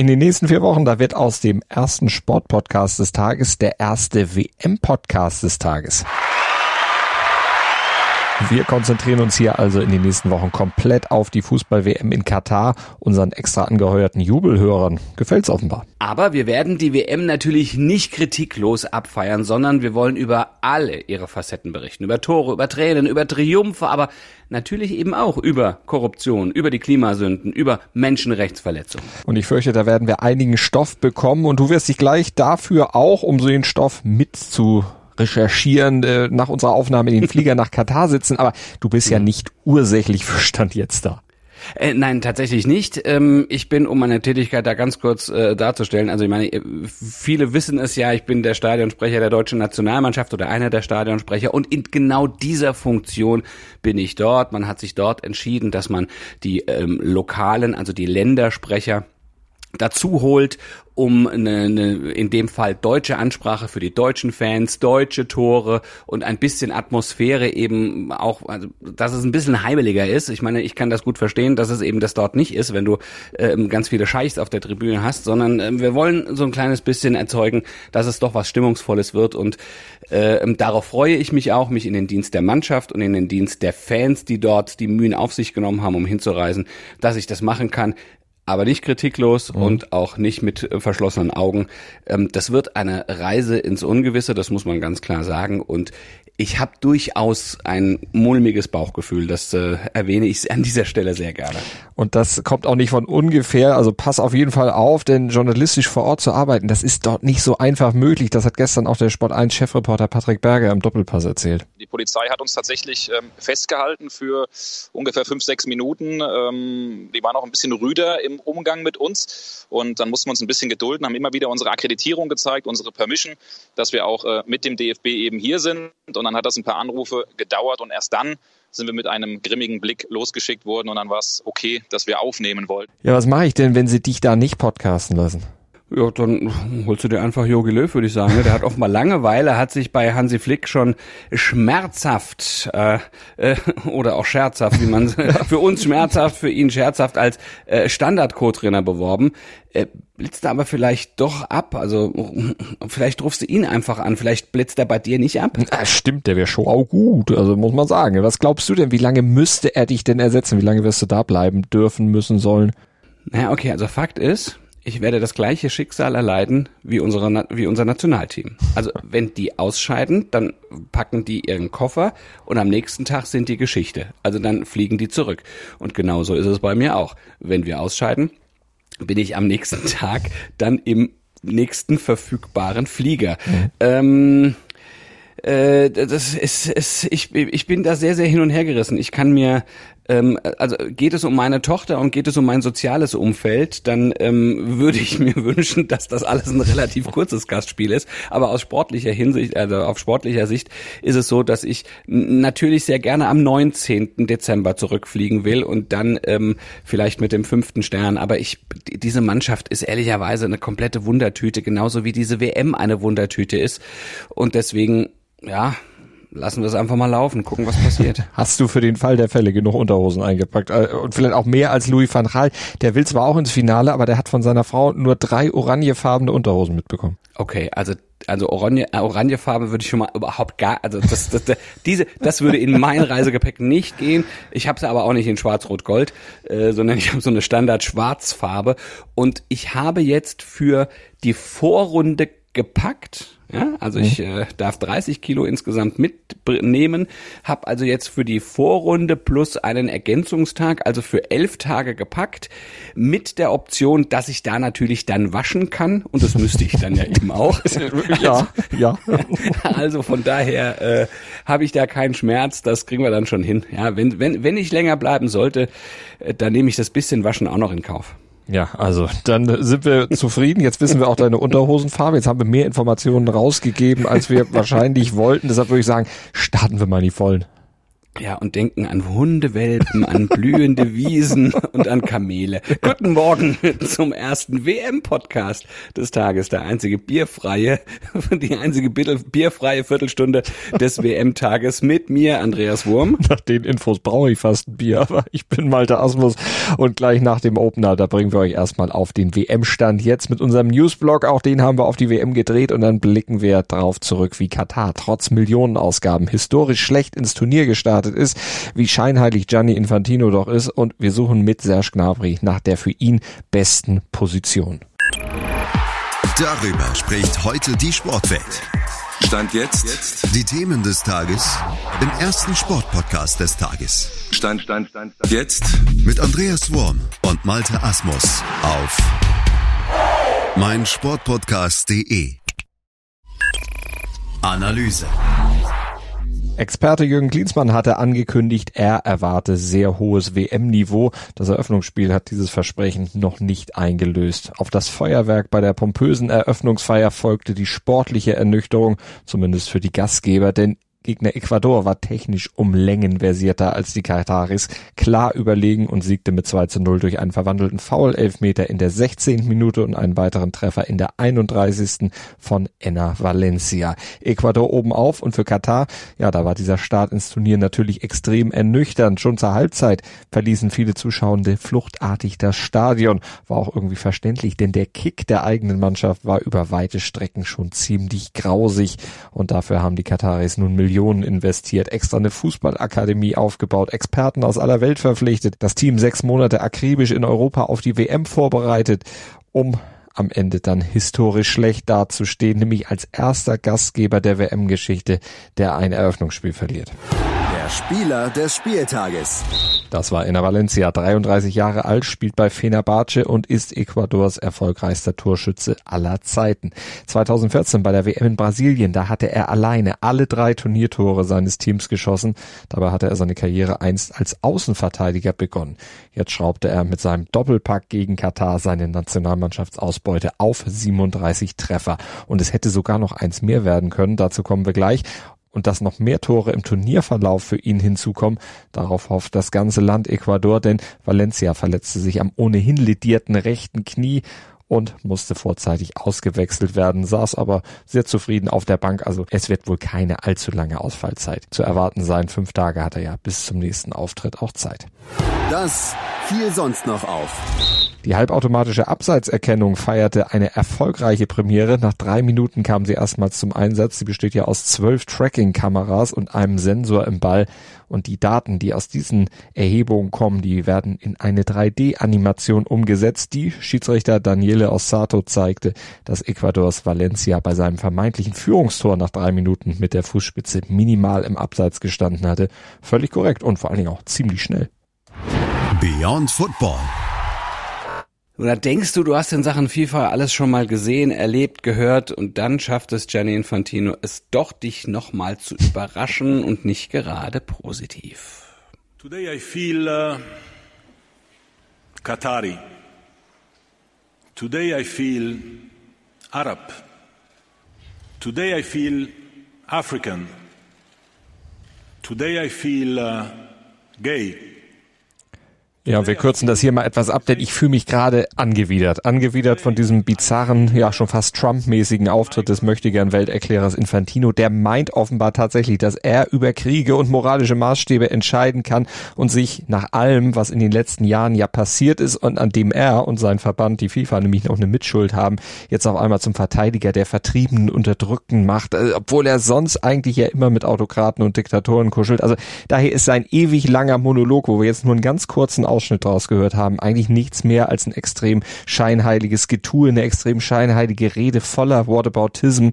In den nächsten vier Wochen, da wird aus dem ersten Sportpodcast des Tages der erste WM-Podcast des Tages. Wir konzentrieren uns hier also in den nächsten Wochen komplett auf die Fußball-WM in Katar. Unseren extra angeheuerten Jubelhörern gefällt's offenbar. Aber wir werden die WM natürlich nicht kritiklos abfeiern, sondern wir wollen über alle ihre Facetten berichten. Über Tore, über Tränen, über Triumphe, aber natürlich eben auch über Korruption, über die Klimasünden, über Menschenrechtsverletzungen. Und ich fürchte, da werden wir einigen Stoff bekommen und du wirst dich gleich dafür auch, um so den Stoff mit zu recherchieren, äh, nach unserer Aufnahme in den Flieger nach Katar sitzen, aber du bist ja mhm. nicht ursächlich für Stand jetzt da. Äh, nein, tatsächlich nicht. Ähm, ich bin, um meine Tätigkeit da ganz kurz äh, darzustellen, also ich meine, äh, viele wissen es ja, ich bin der Stadionsprecher der deutschen Nationalmannschaft oder einer der Stadionsprecher und in genau dieser Funktion bin ich dort. Man hat sich dort entschieden, dass man die ähm, lokalen, also die Ländersprecher dazu holt, um eine, eine, in dem Fall deutsche Ansprache für die deutschen Fans, deutsche Tore und ein bisschen Atmosphäre eben auch, also, dass es ein bisschen heimeliger ist. Ich meine, ich kann das gut verstehen, dass es eben das dort nicht ist, wenn du ähm, ganz viele Scheichs auf der Tribüne hast, sondern ähm, wir wollen so ein kleines bisschen erzeugen, dass es doch was Stimmungsvolles wird und äh, darauf freue ich mich auch, mich in den Dienst der Mannschaft und in den Dienst der Fans, die dort die Mühen auf sich genommen haben, um hinzureisen, dass ich das machen kann aber nicht kritiklos mhm. und auch nicht mit verschlossenen Augen. Ähm, das wird eine Reise ins Ungewisse, das muss man ganz klar sagen. Und ich habe durchaus ein mulmiges Bauchgefühl. Das äh, erwähne ich an dieser Stelle sehr gerne. Und das kommt auch nicht von ungefähr. Also pass auf jeden Fall auf, denn journalistisch vor Ort zu arbeiten, das ist dort nicht so einfach möglich. Das hat gestern auch der Sport 1 Chefreporter Patrick Berger im Doppelpass erzählt. Die Polizei hat uns tatsächlich ähm, festgehalten für ungefähr fünf, sechs Minuten. Ähm, die waren auch ein bisschen rüder im Umgang mit uns. Und dann mussten wir uns ein bisschen gedulden, haben immer wieder unsere Akkreditierung gezeigt, unsere Permission, dass wir auch äh, mit dem DFB eben hier sind. Und dann hat das ein paar Anrufe gedauert und erst dann sind wir mit einem grimmigen Blick losgeschickt worden und dann war es okay, dass wir aufnehmen wollten. Ja, was mache ich denn, wenn sie dich da nicht podcasten lassen? Ja, dann holst du dir einfach Jogi Löw, würde ich sagen. Ne? Der hat offenbar Langeweile, hat sich bei Hansi Flick schon schmerzhaft äh, äh, oder auch scherzhaft, wie man für uns schmerzhaft, für ihn scherzhaft als äh, Standard-Co-Trainer beworben. Äh, blitzt er aber vielleicht doch ab. Also vielleicht rufst du ihn einfach an. Vielleicht blitzt er bei dir nicht ab. Na, stimmt, der wäre schon auch gut. Also muss man sagen. Was glaubst du denn? Wie lange müsste er dich denn ersetzen? Wie lange wirst du da bleiben dürfen, müssen, sollen? Naja, okay, also Fakt ist, ich werde das gleiche Schicksal erleiden wie, unsere, wie unser Nationalteam. Also wenn die ausscheiden, dann packen die ihren Koffer und am nächsten Tag sind die Geschichte. Also dann fliegen die zurück. Und genauso ist es bei mir auch. Wenn wir ausscheiden, bin ich am nächsten Tag dann im nächsten verfügbaren Flieger. Mhm. Ähm, äh, das ist, ist ich, ich bin da sehr, sehr hin und her gerissen. Ich kann mir ähm, also geht es um meine Tochter und geht es um mein soziales Umfeld, dann ähm, würde ich mir wünschen, dass das alles ein relativ kurzes Gastspiel ist. Aber aus sportlicher Hinsicht, also auf sportlicher Sicht ist es so, dass ich natürlich sehr gerne am 19. Dezember zurückfliegen will und dann ähm, vielleicht mit dem fünften Stern. Aber ich, diese Mannschaft ist ehrlicherweise eine komplette Wundertüte, genauso wie diese WM eine Wundertüte ist. Und deswegen, ja, lassen wir es einfach mal laufen, gucken, was passiert. Hast du für den Fall der Fälle genug Unterhosen eingepackt? Äh, und vielleicht auch mehr als Louis van Gaal. Der will zwar auch ins Finale, aber der hat von seiner Frau nur drei orangefarbene Unterhosen mitbekommen. Okay, also also Orange, äh, Orangefarbe würde ich schon mal überhaupt gar, also das, das, das, diese, das würde in mein Reisegepäck nicht gehen. Ich habe es aber auch nicht in Schwarz-Rot-Gold, äh, sondern ich habe so eine Standard-Schwarzfarbe. Und ich habe jetzt für die Vorrunde gepackt. Ja, also mhm. ich äh, darf 30 Kilo insgesamt mitnehmen, habe also jetzt für die Vorrunde plus einen Ergänzungstag, also für elf Tage gepackt, mit der Option, dass ich da natürlich dann waschen kann und das müsste ich dann ja eben auch. ja, ja. Also von daher äh, habe ich da keinen Schmerz, das kriegen wir dann schon hin. Ja, wenn wenn wenn ich länger bleiben sollte, äh, dann nehme ich das bisschen Waschen auch noch in Kauf. Ja, also dann sind wir zufrieden. Jetzt wissen wir auch deine Unterhosenfarbe. Jetzt haben wir mehr Informationen rausgegeben, als wir wahrscheinlich wollten. Deshalb würde ich sagen, starten wir mal in die Vollen. Ja, und denken an Hundewelpen, an blühende Wiesen und an Kamele. Guten Morgen zum ersten WM-Podcast des Tages. Der einzige bierfreie, die einzige bierfreie Viertelstunde des WM-Tages mit mir, Andreas Wurm. Nach den Infos brauche ich fast ein Bier, aber ich bin Malte Asmus und gleich nach dem Opener, da bringen wir euch erstmal auf den WM-Stand jetzt mit unserem Newsblog. Auch den haben wir auf die WM gedreht und dann blicken wir drauf zurück, wie Katar trotz Millionenausgaben historisch schlecht ins Turnier gestartet gestartet ist, wie scheinheilig Gianni Infantino doch ist und wir suchen mit Serge Gnabry nach der für ihn besten Position. Darüber spricht heute die Sportwelt. Stand jetzt. Die Themen des Tages im ersten Sportpodcast des Tages. Stand, Stand, Stand, Stand. Jetzt. Mit Andreas Worm und Malte Asmus auf meinsportpodcast.de. Analyse. Experte Jürgen Klinsmann hatte angekündigt, er erwarte sehr hohes WM-Niveau. Das Eröffnungsspiel hat dieses Versprechen noch nicht eingelöst. Auf das Feuerwerk bei der pompösen Eröffnungsfeier folgte die sportliche Ernüchterung, zumindest für die Gastgeber, denn Gegner Ecuador war technisch um Längen versierter als die Kataris, klar überlegen und siegte mit 2 zu 0 durch einen verwandelten Foul-Elfmeter in der 16. Minute und einen weiteren Treffer in der 31. von Enna Valencia. Ecuador oben auf und für Katar, ja, da war dieser Start ins Turnier natürlich extrem ernüchternd. Schon zur Halbzeit verließen viele Zuschauende fluchtartig das Stadion. War auch irgendwie verständlich, denn der Kick der eigenen Mannschaft war über weite Strecken schon ziemlich grausig und dafür haben die Kataris nun Millionen Millionen investiert, extra eine Fußballakademie aufgebaut, Experten aus aller Welt verpflichtet, das Team sechs Monate akribisch in Europa auf die WM vorbereitet, um am Ende dann historisch schlecht dazustehen, nämlich als erster Gastgeber der WM-Geschichte, der ein Eröffnungsspiel verliert. Spieler des Spieltages. Das war Ena Valencia, 33 Jahre alt, spielt bei Fenerbahce und ist Ecuadors erfolgreichster Torschütze aller Zeiten. 2014 bei der WM in Brasilien, da hatte er alleine alle drei Turniertore seines Teams geschossen. Dabei hatte er seine Karriere einst als Außenverteidiger begonnen. Jetzt schraubte er mit seinem Doppelpack gegen Katar seine Nationalmannschaftsausbeute auf 37 Treffer. Und es hätte sogar noch eins mehr werden können, dazu kommen wir gleich und dass noch mehr Tore im Turnierverlauf für ihn hinzukommen. Darauf hofft das ganze Land Ecuador, denn Valencia verletzte sich am ohnehin ledierten rechten Knie und musste vorzeitig ausgewechselt werden, saß aber sehr zufrieden auf der Bank. Also es wird wohl keine allzu lange Ausfallzeit zu erwarten sein. Fünf Tage hat er ja bis zum nächsten Auftritt auch Zeit. Das fiel sonst noch auf. Die halbautomatische Abseitserkennung feierte eine erfolgreiche Premiere. Nach drei Minuten kam sie erstmals zum Einsatz. Sie besteht ja aus zwölf Tracking-Kameras und einem Sensor im Ball. Und die Daten, die aus diesen Erhebungen kommen, die werden in eine 3D-Animation umgesetzt. Die Schiedsrichter Daniele Ossato zeigte, dass Ecuadors Valencia bei seinem vermeintlichen Führungstor nach drei Minuten mit der Fußspitze minimal im Abseits gestanden hatte. Völlig korrekt und vor allen Dingen auch ziemlich schnell. Beyond Football oder denkst du, du hast in Sachen FIFA alles schon mal gesehen, erlebt, gehört und dann schafft es Gianni Infantino, es doch dich nochmal zu überraschen und nicht gerade positiv? Today I feel uh, Qatari. Today I feel Arab. Today I feel African. Today I feel uh, gay. Ja, wir kürzen das hier mal etwas ab, denn ich fühle mich gerade angewidert. Angewidert von diesem bizarren, ja schon fast Trump-mäßigen Auftritt des möchtegern Welterklärers Infantino. Der meint offenbar tatsächlich, dass er über Kriege und moralische Maßstäbe entscheiden kann und sich nach allem, was in den letzten Jahren ja passiert ist und an dem er und sein Verband, die FIFA, nämlich noch eine Mitschuld haben, jetzt auf einmal zum Verteidiger der Vertriebenen, Unterdrückten macht, äh, obwohl er sonst eigentlich ja immer mit Autokraten und Diktatoren kuschelt. Also daher ist sein ewig langer Monolog, wo wir jetzt nur einen ganz kurzen Ausschnitt daraus gehört haben, eigentlich nichts mehr als ein extrem scheinheiliges Getue, eine extrem scheinheilige Rede voller Whataboutism,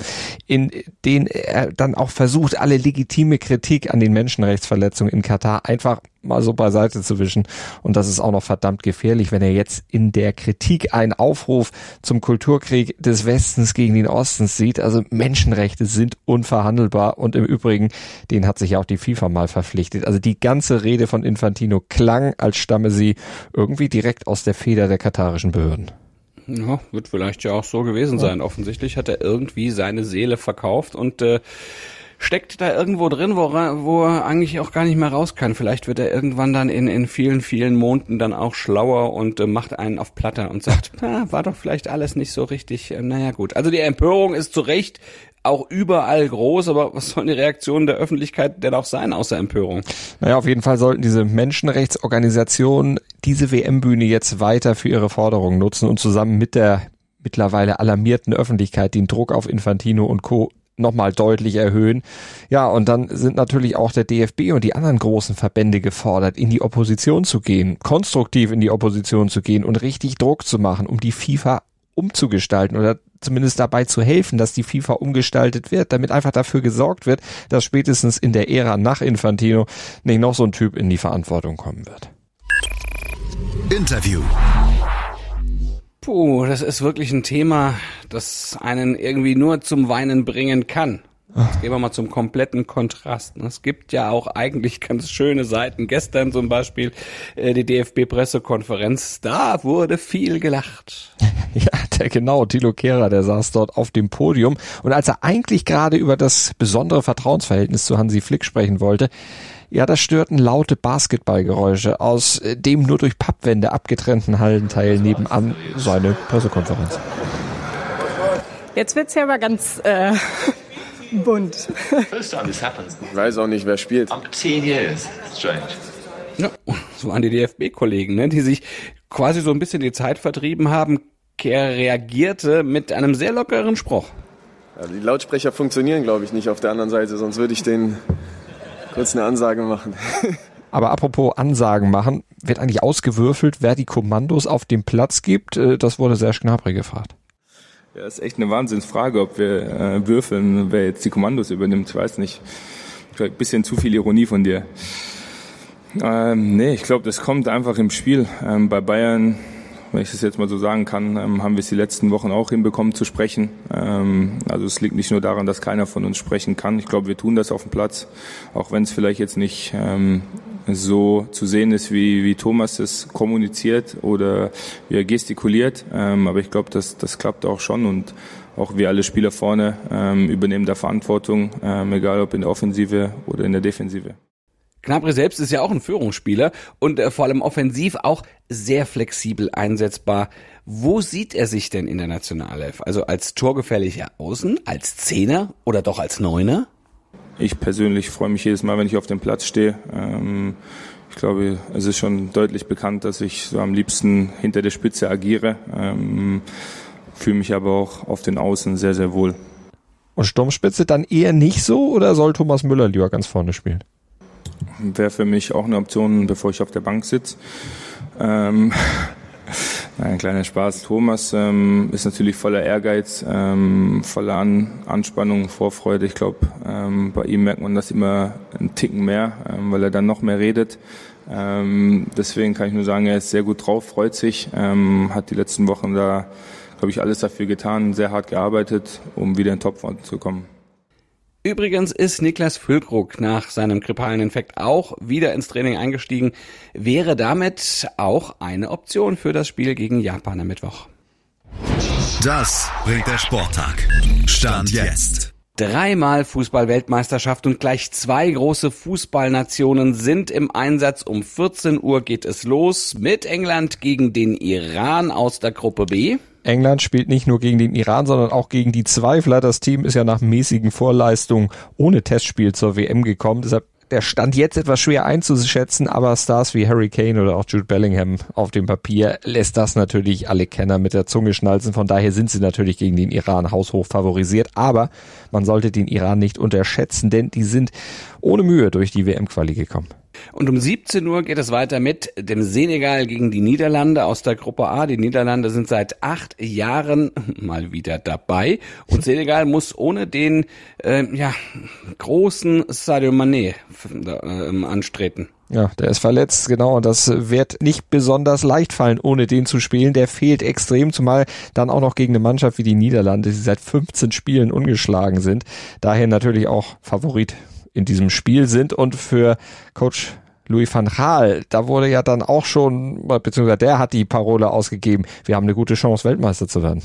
in den er dann auch versucht, alle legitime Kritik an den Menschenrechtsverletzungen in Katar einfach mal so beiseite zu wischen. Und das ist auch noch verdammt gefährlich, wenn er jetzt in der Kritik einen Aufruf zum Kulturkrieg des Westens gegen den Ostens sieht. Also Menschenrechte sind unverhandelbar und im Übrigen, den hat sich auch die FIFA mal verpflichtet. Also die ganze Rede von Infantino klang, als stamme sie irgendwie direkt aus der Feder der katarischen Behörden. Ja, wird vielleicht ja auch so gewesen sein. Offensichtlich hat er irgendwie seine Seele verkauft und äh, steckt da irgendwo drin, wo, wo er eigentlich auch gar nicht mehr raus kann. Vielleicht wird er irgendwann dann in, in vielen, vielen Monaten dann auch schlauer und äh, macht einen auf Platter und sagt, na, war doch vielleicht alles nicht so richtig. Äh, naja gut. Also die Empörung ist zu Recht auch überall groß, aber was soll die Reaktion der Öffentlichkeit denn auch sein, außer Empörung? Naja, auf jeden Fall sollten diese Menschenrechtsorganisationen diese WM-Bühne jetzt weiter für ihre Forderungen nutzen und zusammen mit der mittlerweile alarmierten Öffentlichkeit den Druck auf Infantino und Co nochmal deutlich erhöhen. Ja, und dann sind natürlich auch der DFB und die anderen großen Verbände gefordert, in die Opposition zu gehen, konstruktiv in die Opposition zu gehen und richtig Druck zu machen, um die FIFA umzugestalten oder zumindest dabei zu helfen, dass die FIFA umgestaltet wird, damit einfach dafür gesorgt wird, dass spätestens in der Ära nach Infantino nicht noch so ein Typ in die Verantwortung kommen wird. Interview. Puh, das ist wirklich ein Thema, das einen irgendwie nur zum Weinen bringen kann. Jetzt gehen wir mal zum kompletten Kontrast. Es gibt ja auch eigentlich ganz schöne Seiten. Gestern zum Beispiel äh, die DFB-Pressekonferenz. Da wurde viel gelacht. Ja, der genau, Thilo Kehrer, der saß dort auf dem Podium. Und als er eigentlich gerade über das besondere Vertrauensverhältnis zu Hansi Flick sprechen wollte, ja, das störten laute Basketballgeräusche aus äh, dem nur durch Pappwände abgetrennten Hallenteil nebenan seine Pressekonferenz. Jetzt wird's ja aber ganz äh, bunt. First time this happens. Ich weiß auch nicht, wer spielt. Up 10 years. Strange. Ja, so an die DFB-Kollegen, ne, die sich quasi so ein bisschen die Zeit vertrieben haben. Kehr reagierte mit einem sehr lockeren Spruch. Ja, die Lautsprecher funktionieren, glaube ich, nicht auf der anderen Seite, sonst würde ich denen kurz eine Ansage machen. Aber apropos Ansagen machen, wird eigentlich ausgewürfelt, wer die Kommandos auf dem Platz gibt? Äh, Das wurde Serge Gnabry gefragt. Ja, ist echt eine Wahnsinnsfrage, ob wir äh, würfeln, wer jetzt die Kommandos übernimmt. Ich weiß nicht. Vielleicht ein bisschen zu viel Ironie von dir. Ähm, nee, ich glaube, das kommt einfach im Spiel. Ähm, bei Bayern, wenn ich das jetzt mal so sagen kann, ähm, haben wir es die letzten Wochen auch hinbekommen zu sprechen. Ähm, also es liegt nicht nur daran, dass keiner von uns sprechen kann. Ich glaube, wir tun das auf dem Platz, auch wenn es vielleicht jetzt nicht ähm, so zu sehen ist, wie, wie Thomas es kommuniziert oder wie er gestikuliert. Ähm, aber ich glaube, das, das klappt auch schon und auch wir alle Spieler vorne ähm, übernehmen da Verantwortung, ähm, egal ob in der Offensive oder in der Defensive. Gnabry selbst ist ja auch ein Führungsspieler und äh, vor allem offensiv auch sehr flexibel einsetzbar. Wo sieht er sich denn in der Nationalelf? Also als torgefährlicher Außen, als Zehner oder doch als Neuner? Ich persönlich freue mich jedes Mal, wenn ich auf dem Platz stehe. Ähm, ich glaube, es ist schon deutlich bekannt, dass ich so am liebsten hinter der Spitze agiere. Ähm, fühle mich aber auch auf den Außen sehr, sehr wohl. Und Sturmspitze dann eher nicht so oder soll Thomas Müller lieber ganz vorne spielen? Wäre für mich auch eine Option, bevor ich auf der Bank sitze. Ähm, ein kleiner Spaß. Thomas ähm, ist natürlich voller Ehrgeiz, ähm, voller An Anspannung, Vorfreude. Ich glaube, ähm, bei ihm merkt man das immer einen Ticken mehr, ähm, weil er dann noch mehr redet. Ähm, deswegen kann ich nur sagen, er ist sehr gut drauf, freut sich, ähm, hat die letzten Wochen da, glaube ich, alles dafür getan, sehr hart gearbeitet, um wieder in Topform zu kommen. Übrigens ist Niklas Füllkrug nach seinem grippalen Infekt auch wieder ins Training eingestiegen, wäre damit auch eine Option für das Spiel gegen Japan am Mittwoch. Das bringt der Sporttag. Stand jetzt. Dreimal Fußball-Weltmeisterschaft und gleich zwei große Fußballnationen sind im Einsatz. Um 14 Uhr geht es los mit England gegen den Iran aus der Gruppe B. England spielt nicht nur gegen den Iran, sondern auch gegen die Zweifler. Das Team ist ja nach mäßigen Vorleistungen ohne Testspiel zur WM gekommen. Deshalb der Stand jetzt etwas schwer einzuschätzen, aber Stars wie Harry Kane oder auch Jude Bellingham auf dem Papier lässt das natürlich alle Kenner mit der Zunge schnalzen. Von daher sind sie natürlich gegen den Iran haushoch favorisiert. Aber man sollte den Iran nicht unterschätzen, denn die sind ohne Mühe durch die WM-Quali gekommen. Und um 17 Uhr geht es weiter mit dem Senegal gegen die Niederlande aus der Gruppe A. Die Niederlande sind seit acht Jahren mal wieder dabei. Und Senegal muss ohne den äh, ja, großen Sadio Mané äh, anstreten. Ja, der ist verletzt, genau. Und das wird nicht besonders leicht fallen, ohne den zu spielen. Der fehlt extrem, zumal dann auch noch gegen eine Mannschaft wie die Niederlande, die seit 15 Spielen ungeschlagen sind. Daher natürlich auch Favorit in diesem Spiel sind und für Coach Louis van Gaal, da wurde ja dann auch schon, beziehungsweise der hat die Parole ausgegeben, wir haben eine gute Chance, Weltmeister zu werden.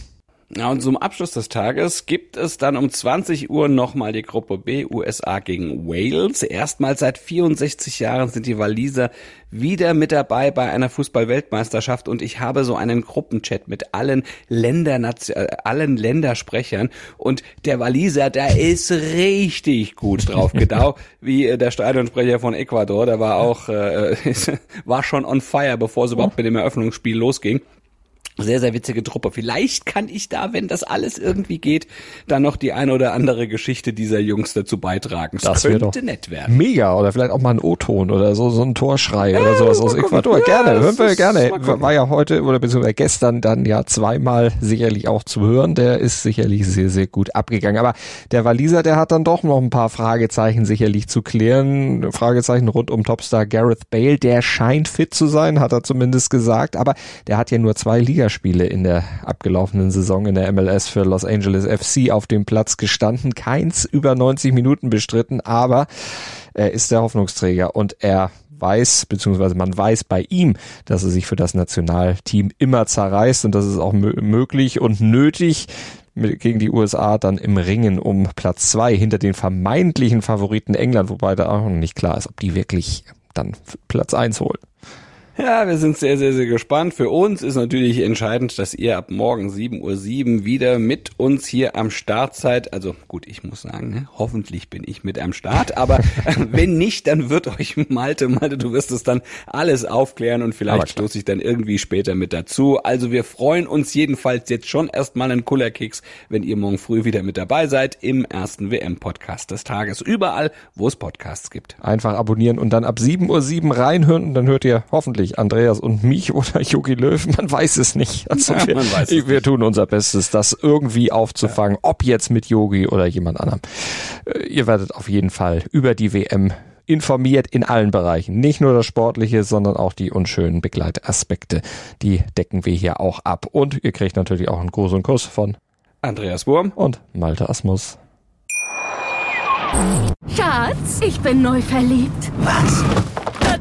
Ja, und zum Abschluss des Tages gibt es dann um 20 Uhr nochmal die Gruppe B, USA gegen Wales. Erstmals seit 64 Jahren sind die Waliser wieder mit dabei bei einer Fußball-Weltmeisterschaft und ich habe so einen Gruppenchat mit allen Länder, äh, allen Ländersprechern und der Waliser, der ist richtig gut drauf, genau wie äh, der Stadionsprecher von Ecuador, der war auch, äh, war schon on fire, bevor es überhaupt mit dem Eröffnungsspiel losging. Sehr, sehr witzige Truppe. Vielleicht kann ich da, wenn das alles irgendwie geht, dann noch die eine oder andere Geschichte dieser Jungs dazu beitragen. Das, das könnte nett werden. Mega. Oder vielleicht auch mal ein O-Ton oder so, so ein Torschrei ja, oder sowas aus Ecuador. Ja, gerne, hören wir gerne. War ja heute oder beziehungsweise gestern dann ja zweimal sicherlich auch zu hören. Der ist sicherlich sehr, sehr gut abgegangen. Aber der Waliser, der hat dann doch noch ein paar Fragezeichen sicherlich zu klären. Fragezeichen rund um Topstar Gareth Bale. Der scheint fit zu sein, hat er zumindest gesagt. Aber der hat ja nur zwei Liga Ligaspiele in der abgelaufenen Saison in der MLS für Los Angeles FC auf dem Platz gestanden. Keins über 90 Minuten bestritten, aber er ist der Hoffnungsträger und er weiß, beziehungsweise man weiß bei ihm, dass er sich für das Nationalteam immer zerreißt und das ist auch möglich und nötig gegen die USA dann im Ringen um Platz zwei hinter den vermeintlichen Favoriten England, wobei da auch noch nicht klar ist, ob die wirklich dann Platz eins holen. Ja, wir sind sehr, sehr, sehr gespannt. Für uns ist natürlich entscheidend, dass ihr ab morgen 7.07 Uhr wieder mit uns hier am Start seid. Also gut, ich muss sagen, ne, hoffentlich bin ich mit am Start. Aber wenn nicht, dann wird euch Malte, Malte, du wirst es dann alles aufklären und vielleicht stoße ich dann irgendwie später mit dazu. Also wir freuen uns jedenfalls jetzt schon erstmal einen Kullerkeks, wenn ihr morgen früh wieder mit dabei seid im ersten WM-Podcast des Tages. Überall, wo es Podcasts gibt. Einfach abonnieren und dann ab 7.07 Uhr reinhören und dann hört ihr hoffentlich wirklich Andreas und mich oder Jogi Löw, man weiß es nicht. Also ja, wir, wir nicht. tun unser Bestes, das irgendwie aufzufangen, ja. ob jetzt mit Yogi oder jemand anderem. Äh, ihr werdet auf jeden Fall über die WM informiert in allen Bereichen. Nicht nur das Sportliche, sondern auch die unschönen Begleitaspekte. Die decken wir hier auch ab. Und ihr kriegt natürlich auch einen Gruß und Kuss von Andreas Wurm und Malte Asmus. Schatz, ich bin neu verliebt. Was?